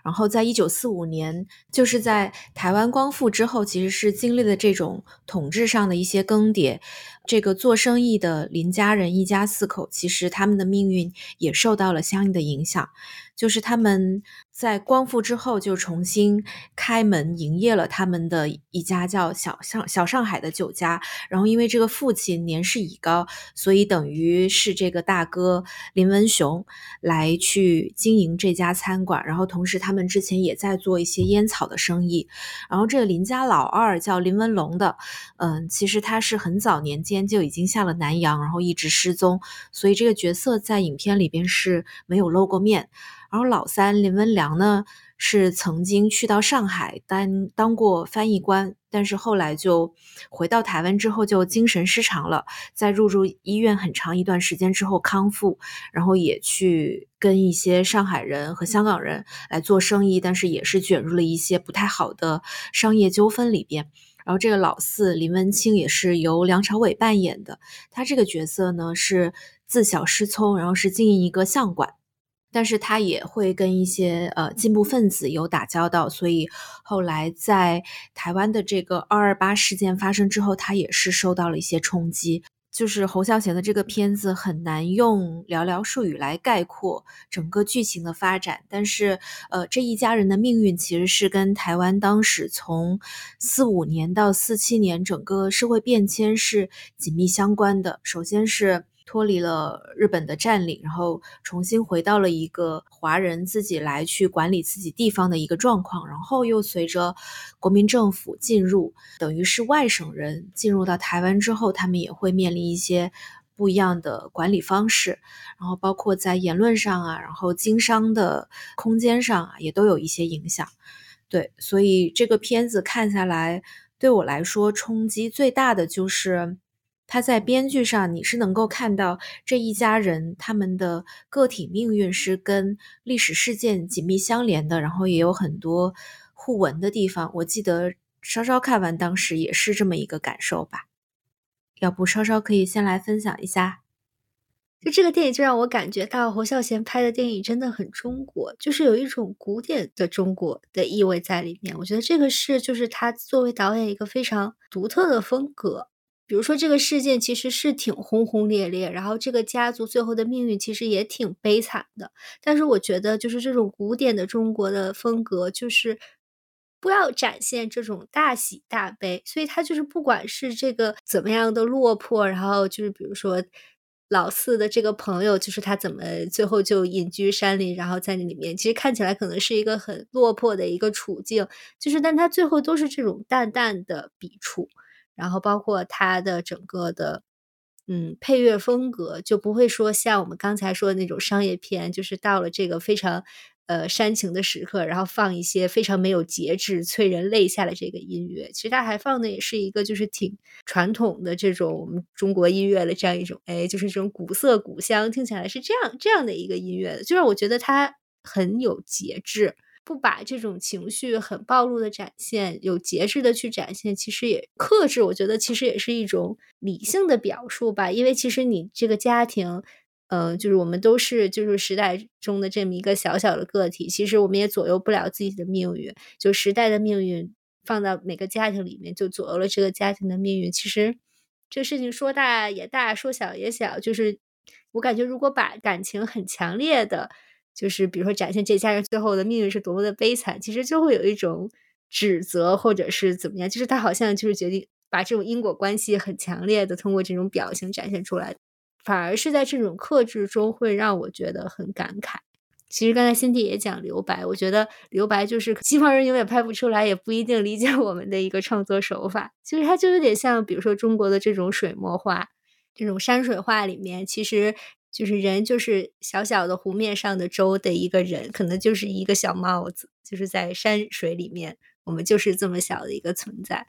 然后在一九四五年，就是在台湾光复之后，其实是经历了这种统治上的一些更迭。这个做生意的林家人一家四口，其实他们的命运也受到了相应的影响。就是他们在光复之后就重新开门营业了他们的一家叫小上小上海的酒家。然后因为这个父亲年事已高，所以等于是这个大哥林文雄来去经营这家餐馆。然后同时他们之前也在做一些烟草的生意。然后这个林家老二叫林文龙的，嗯，其实他是很早年间就已经下了南洋，然后一直失踪，所以这个角色在影片里边是没有露过面。然后老三林文良呢，是曾经去到上海当当过翻译官，但是后来就回到台湾之后就精神失常了，在入住医院很长一段时间之后康复，然后也去跟一些上海人和香港人来做生意，但是也是卷入了一些不太好的商业纠纷里边。然后这个老四林文清也是由梁朝伟扮演的，他这个角色呢是自小失聪，然后是经营一个相馆。但是他也会跟一些呃进步分子有打交道，所以后来在台湾的这个二二八事件发生之后，他也是受到了一些冲击。就是侯孝贤的这个片子很难用寥寥数语来概括整个剧情的发展，但是呃这一家人的命运其实是跟台湾当时从四五年到四七年整个社会变迁是紧密相关的。首先是。脱离了日本的占领，然后重新回到了一个华人自己来去管理自己地方的一个状况，然后又随着国民政府进入，等于是外省人进入到台湾之后，他们也会面临一些不一样的管理方式，然后包括在言论上啊，然后经商的空间上啊，也都有一些影响。对，所以这个片子看下来，对我来说冲击最大的就是。他在编剧上，你是能够看到这一家人他们的个体命运是跟历史事件紧密相连的，然后也有很多互文的地方。我记得稍稍看完当时也是这么一个感受吧。要不稍稍可以先来分享一下，就这个电影就让我感觉到侯孝贤拍的电影真的很中国，就是有一种古典的中国的意味在里面。我觉得这个是就是他作为导演一个非常独特的风格。比如说，这个事件其实是挺轰轰烈烈，然后这个家族最后的命运其实也挺悲惨的。但是我觉得，就是这种古典的中国的风格，就是不要展现这种大喜大悲。所以他就是不管是这个怎么样的落魄，然后就是比如说老四的这个朋友，就是他怎么最后就隐居山林，然后在那里面，其实看起来可能是一个很落魄的一个处境，就是但他最后都是这种淡淡的笔触。然后包括它的整个的，嗯，配乐风格就不会说像我们刚才说的那种商业片，就是到了这个非常呃煽情的时刻，然后放一些非常没有节制、催人泪下的这个音乐。其实它还放的也是一个就是挺传统的这种我们中国音乐的这样一种，哎，就是这种古色古香，听起来是这样这样的一个音乐的，就让我觉得它很有节制。不把这种情绪很暴露的展现，有节制的去展现，其实也克制。我觉得其实也是一种理性的表述吧。因为其实你这个家庭，嗯，就是我们都是就是时代中的这么一个小小的个体，其实我们也左右不了自己的命运。就时代的命运放到每个家庭里面，就左右了这个家庭的命运。其实这事情说大也大，说小也小。就是我感觉，如果把感情很强烈的。就是比如说展现这家人最后的命运是多么的悲惨，其实就会有一种指责或者是怎么样，就是他好像就是决定把这种因果关系很强烈的通过这种表情展现出来，反而是在这种克制中会让我觉得很感慨。其实刚才辛迪也讲留白，我觉得留白就是西方人永远拍不出来，也不一定理解我们的一个创作手法。其实它就有点像，比如说中国的这种水墨画，这种山水画里面，其实。就是人，就是小小的湖面上的舟的一个人，可能就是一个小帽子，就是在山水里面，我们就是这么小的一个存在。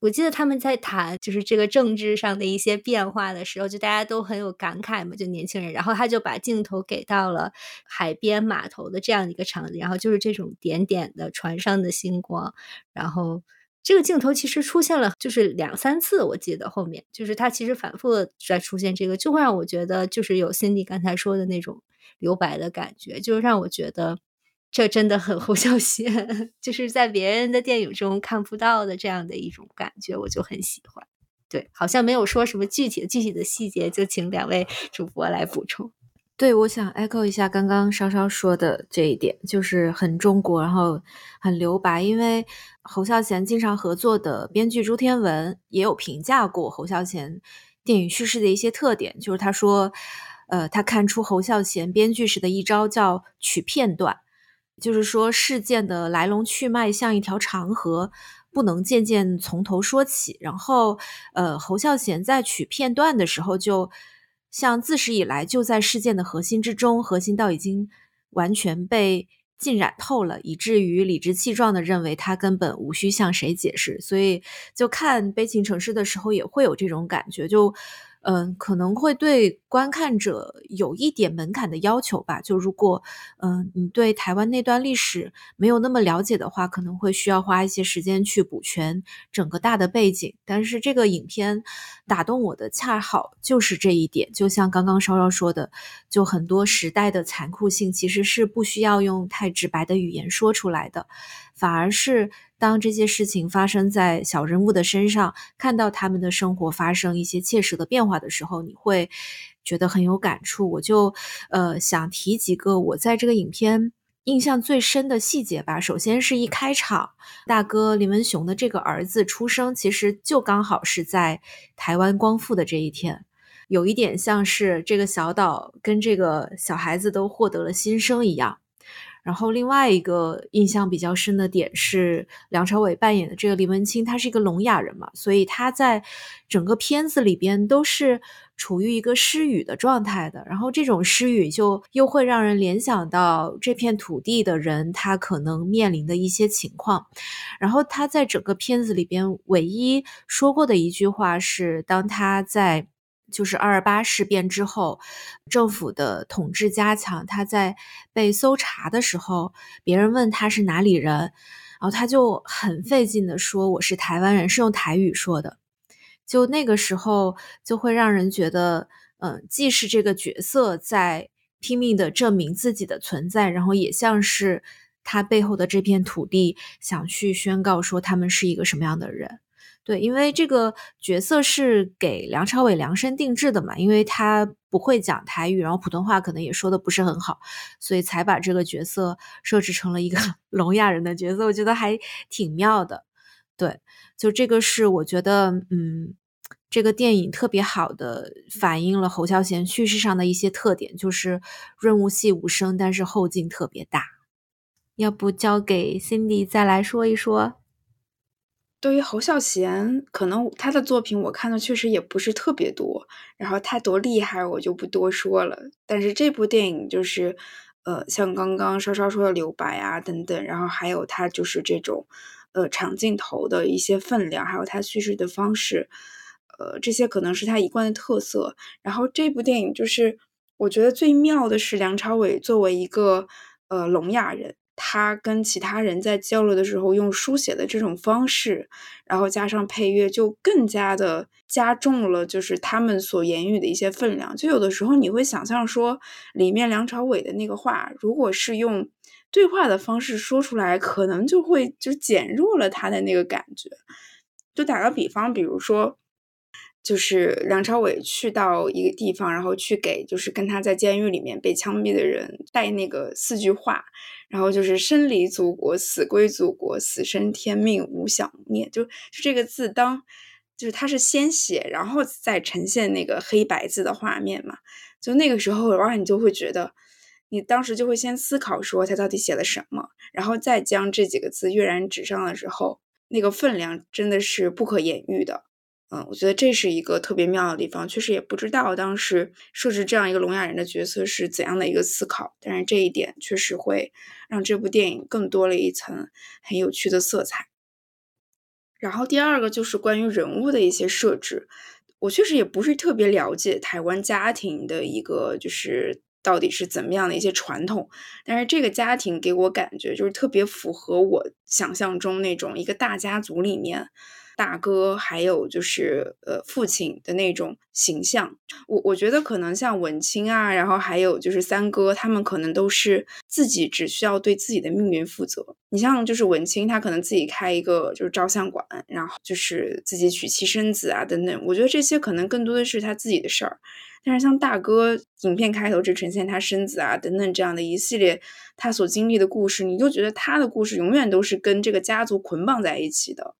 我记得他们在谈就是这个政治上的一些变化的时候，就大家都很有感慨嘛，就年轻人。然后他就把镜头给到了海边码头的这样一个场景，然后就是这种点点的船上的星光，然后。这个镜头其实出现了，就是两三次，我记得后面就是他其实反复在出现这个，就会让我觉得就是有 Cindy 刚才说的那种留白的感觉，就是让我觉得这真的很 侯孝贤，就是在别人的电影中看不到的这样的一种感觉，我就很喜欢。对，好像没有说什么具体的具体的细节，就请两位主播来补充。对，我想 echo 一下刚刚稍稍说的这一点，就是很中国，然后很留白。因为侯孝贤经常合作的编剧朱天文也有评价过侯孝贤电影叙事的一些特点，就是他说，呃，他看出侯孝贤编剧时的一招叫取片段，就是说事件的来龙去脉像一条长河，不能渐渐从头说起。然后，呃，侯孝贤在取片段的时候就。像自始以来就在事件的核心之中，核心到已经完全被浸染透了，以至于理直气壮地认为他根本无需向谁解释。所以，就看《悲情城市》的时候也会有这种感觉，就。嗯，可能会对观看者有一点门槛的要求吧。就如果，嗯，你对台湾那段历史没有那么了解的话，可能会需要花一些时间去补全整个大的背景。但是这个影片打动我的恰好就是这一点。就像刚刚稍稍说的，就很多时代的残酷性其实是不需要用太直白的语言说出来的，反而是。当这些事情发生在小人物的身上，看到他们的生活发生一些切实的变化的时候，你会觉得很有感触。我就呃想提几个我在这个影片印象最深的细节吧。首先是一开场，大哥林文雄的这个儿子出生，其实就刚好是在台湾光复的这一天，有一点像是这个小岛跟这个小孩子都获得了新生一样。然后另外一个印象比较深的点是，梁朝伟扮演的这个李文清，他是一个聋哑人嘛，所以他在整个片子里边都是处于一个失语的状态的。然后这种失语就又会让人联想到这片土地的人他可能面临的一些情况。然后他在整个片子里边唯一说过的一句话是，当他在。就是二二八事变之后，政府的统治加强。他在被搜查的时候，别人问他是哪里人，然后他就很费劲的说我是台湾人，是用台语说的。就那个时候，就会让人觉得，嗯，既是这个角色在拼命的证明自己的存在，然后也像是他背后的这片土地想去宣告说他们是一个什么样的人。对，因为这个角色是给梁朝伟量身定制的嘛，因为他不会讲台语，然后普通话可能也说的不是很好，所以才把这个角色设置成了一个 聋哑人的角色，我觉得还挺妙的。对，就这个是我觉得，嗯，这个电影特别好的反映了侯孝贤叙事上的一些特点，就是润物细无声，但是后劲特别大。要不交给 Cindy 再来说一说。对于侯孝贤，可能他的作品我看的确实也不是特别多，然后他多厉害我就不多说了。但是这部电影就是，呃，像刚刚稍稍说的留白啊等等，然后还有他就是这种，呃，长镜头的一些分量，还有他叙事的方式，呃，这些可能是他一贯的特色。然后这部电影就是我觉得最妙的是梁朝伟作为一个呃聋哑人。他跟其他人在交流的时候用书写的这种方式，然后加上配乐，就更加的加重了就是他们所言语的一些分量。就有的时候你会想象说，里面梁朝伟的那个话，如果是用对话的方式说出来，可能就会就减弱了他的那个感觉。就打个比方，比如说。就是梁朝伟去到一个地方，然后去给就是跟他在监狱里面被枪毙的人带那个四句话，然后就是生离祖国，死归祖国，死生天命无想念，就就这个字当就是他是先写，然后再呈现那个黑白字的画面嘛，就那个时候，然后你就会觉得，你当时就会先思考说他到底写了什么，然后再将这几个字跃然纸上的时候，那个分量真的是不可言喻的。嗯，我觉得这是一个特别妙的地方，确实也不知道当时设置这样一个聋哑人的角色是怎样的一个思考，但是这一点确实会让这部电影更多了一层很有趣的色彩。然后第二个就是关于人物的一些设置，我确实也不是特别了解台湾家庭的一个就是到底是怎么样的一些传统，但是这个家庭给我感觉就是特别符合我想象中那种一个大家族里面。大哥，还有就是呃父亲的那种形象，我我觉得可能像文清啊，然后还有就是三哥，他们可能都是自己只需要对自己的命运负责。你像就是文清，他可能自己开一个就是照相馆，然后就是自己娶妻生子啊等等。我觉得这些可能更多的是他自己的事儿。但是像大哥，影片开头只呈现他生子啊等等这样的一系列他所经历的故事，你就觉得他的故事永远都是跟这个家族捆绑在一起的。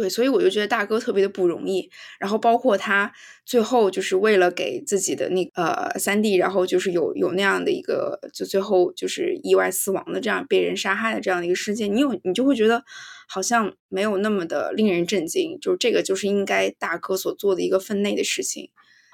对，所以我就觉得大哥特别的不容易。然后包括他最后就是为了给自己的那呃三弟，然后就是有有那样的一个，就最后就是意外死亡的这样被人杀害的这样的一个事件，你有你就会觉得好像没有那么的令人震惊。就这个就是应该大哥所做的一个分内的事情。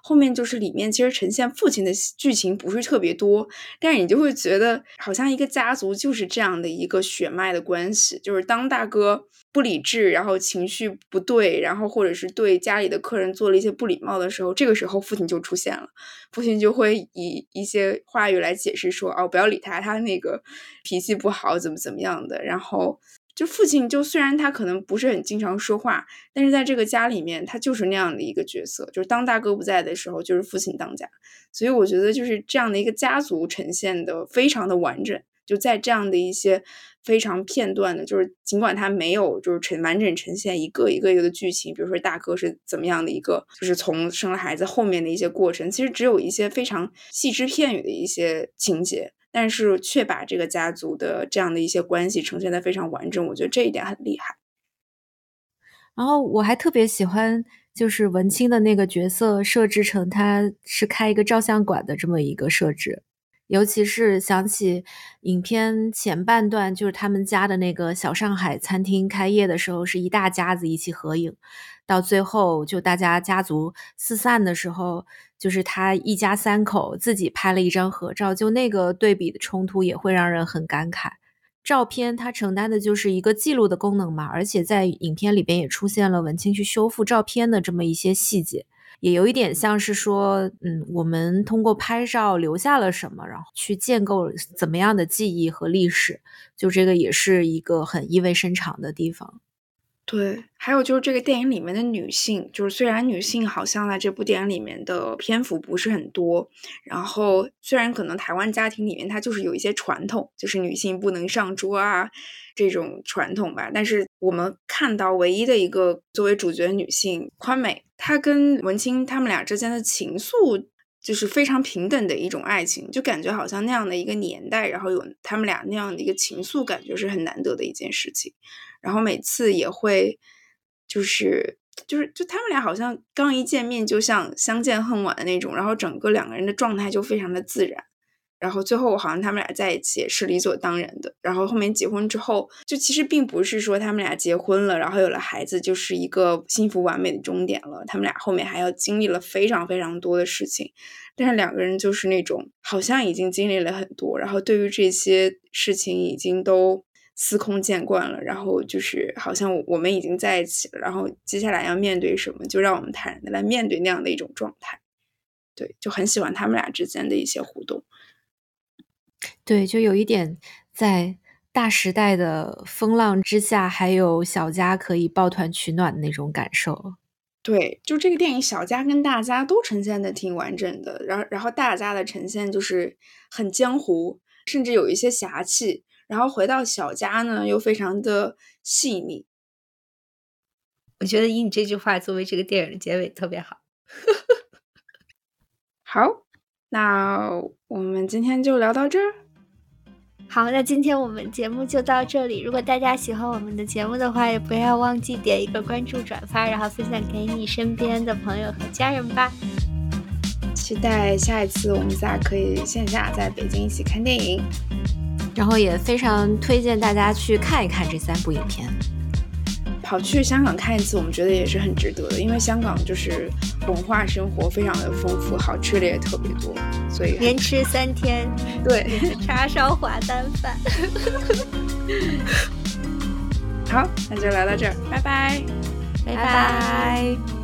后面就是里面其实呈现父亲的剧情不是特别多，但是你就会觉得好像一个家族就是这样的一个血脉的关系，就是当大哥不理智，然后情绪不对，然后或者是对家里的客人做了一些不礼貌的时候，这个时候父亲就出现了，父亲就会以一些话语来解释说，哦，不要理他，他那个脾气不好，怎么怎么样的，然后。就父亲，就虽然他可能不是很经常说话，但是在这个家里面，他就是那样的一个角色。就是当大哥不在的时候，就是父亲当家。所以我觉得，就是这样的一个家族呈现的非常的完整。就在这样的一些非常片段的，就是尽管他没有就是呈完整呈现一个一个一个的剧情，比如说大哥是怎么样的一个，就是从生了孩子后面的一些过程，其实只有一些非常细枝片语的一些情节。但是却把这个家族的这样的一些关系呈现的非常完整，我觉得这一点很厉害。然后我还特别喜欢，就是文清的那个角色设置成他是开一个照相馆的这么一个设置，尤其是想起影片前半段，就是他们家的那个小上海餐厅开业的时候，是一大家子一起合影，到最后就大家家族四散的时候。就是他一家三口自己拍了一张合照，就那个对比的冲突也会让人很感慨。照片它承担的就是一个记录的功能嘛，而且在影片里边也出现了文清去修复照片的这么一些细节，也有一点像是说，嗯，我们通过拍照留下了什么，然后去建构怎么样的记忆和历史，就这个也是一个很意味深长的地方。对，还有就是这个电影里面的女性，就是虽然女性好像在这部电影里面的篇幅不是很多，然后虽然可能台湾家庭里面它就是有一些传统，就是女性不能上桌啊这种传统吧，但是我们看到唯一的一个作为主角女性宽美，她跟文清他们俩之间的情愫。就是非常平等的一种爱情，就感觉好像那样的一个年代，然后有他们俩那样的一个情愫，感觉是很难得的一件事情。然后每次也会，就是就是就他们俩好像刚一见面就像相见恨晚的那种，然后整个两个人的状态就非常的自然。然后最后好像他们俩在一起也是理所当然的。然后后面结婚之后，就其实并不是说他们俩结婚了，然后有了孩子就是一个幸福完美的终点了。他们俩后面还要经历了非常非常多的事情，但是两个人就是那种好像已经经历了很多，然后对于这些事情已经都司空见惯了。然后就是好像我们已经在一起了，然后接下来要面对什么，就让我们坦然的来面对那样的一种状态。对，就很喜欢他们俩之间的一些互动。对，就有一点在大时代的风浪之下，还有小家可以抱团取暖的那种感受。对，就这个电影，小家跟大家都呈现的挺完整的。然后，然后大家的呈现就是很江湖，甚至有一些侠气。然后回到小家呢，又非常的细腻。我觉得以你这句话作为这个电影的结尾特别好。好。那我们今天就聊到这儿。好，那今天我们节目就到这里。如果大家喜欢我们的节目的话，也不要忘记点一个关注、转发，然后分享给你身边的朋友和家人吧。期待下一次我们仨可以线下在北京一起看电影，然后也非常推荐大家去看一看这三部影片。跑去香港看一次，我们觉得也是很值得的，因为香港就是文化生活非常的丰富，好吃的也特别多，所以连吃三天，对，叉烧滑蛋饭。好，那就聊到这儿，拜拜，拜拜拜。